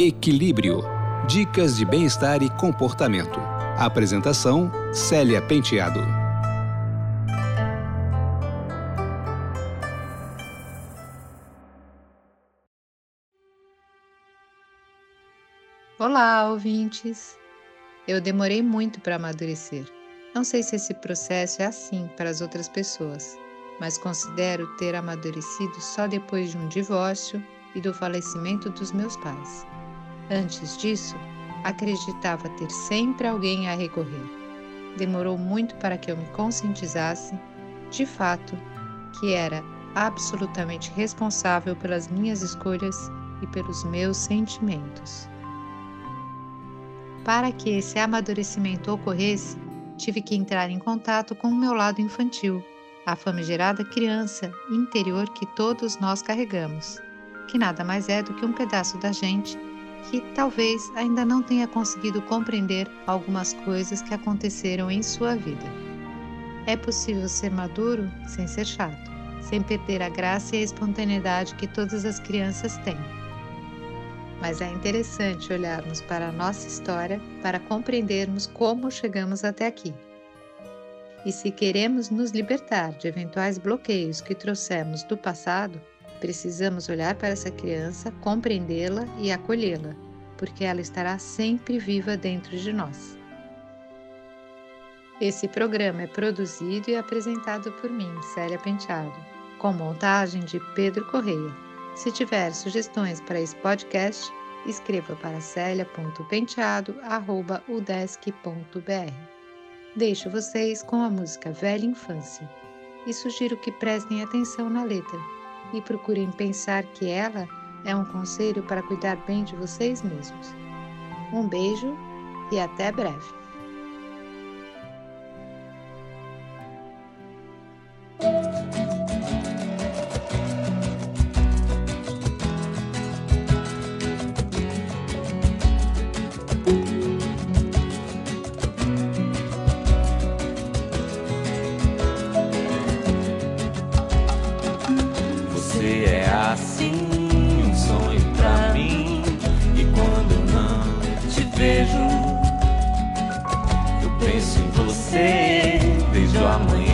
Equilíbrio. Dicas de bem-estar e comportamento. Apresentação: Célia Penteado. Olá, ouvintes! Eu demorei muito para amadurecer. Não sei se esse processo é assim para as outras pessoas, mas considero ter amadurecido só depois de um divórcio e do falecimento dos meus pais. Antes disso, acreditava ter sempre alguém a recorrer. Demorou muito para que eu me conscientizasse, de fato, que era absolutamente responsável pelas minhas escolhas e pelos meus sentimentos. Para que esse amadurecimento ocorresse, tive que entrar em contato com o meu lado infantil, a famigerada criança interior que todos nós carregamos, que nada mais é do que um pedaço da gente que talvez ainda não tenha conseguido compreender algumas coisas que aconteceram em sua vida. É possível ser maduro sem ser chato, sem perder a graça e a espontaneidade que todas as crianças têm mas é interessante olharmos para a nossa história para compreendermos como chegamos até aqui. E se queremos nos libertar de eventuais bloqueios que trouxemos do passado, precisamos olhar para essa criança, compreendê-la e acolhê-la, porque ela estará sempre viva dentro de nós. Esse programa é produzido e apresentado por mim, Célia Penteado, com montagem de Pedro Correia. Se tiver sugestões para esse podcast, escreva para celia.penteado.udesc.br. Deixo vocês com a música Velha Infância e sugiro que prestem atenção na letra e procurem pensar que ela é um conselho para cuidar bem de vocês mesmos. Um beijo e até breve! Você é assim, um sonho pra mim. E quando eu não te vejo, eu penso em você desde o amanhã.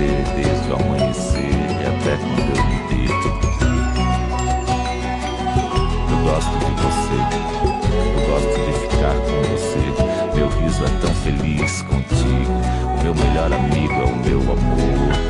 Você desde o amanhecer e até quando eu me deito. Eu gosto de você, eu gosto de ficar com você. Meu riso é tão feliz contigo. O meu melhor amigo é o meu amor.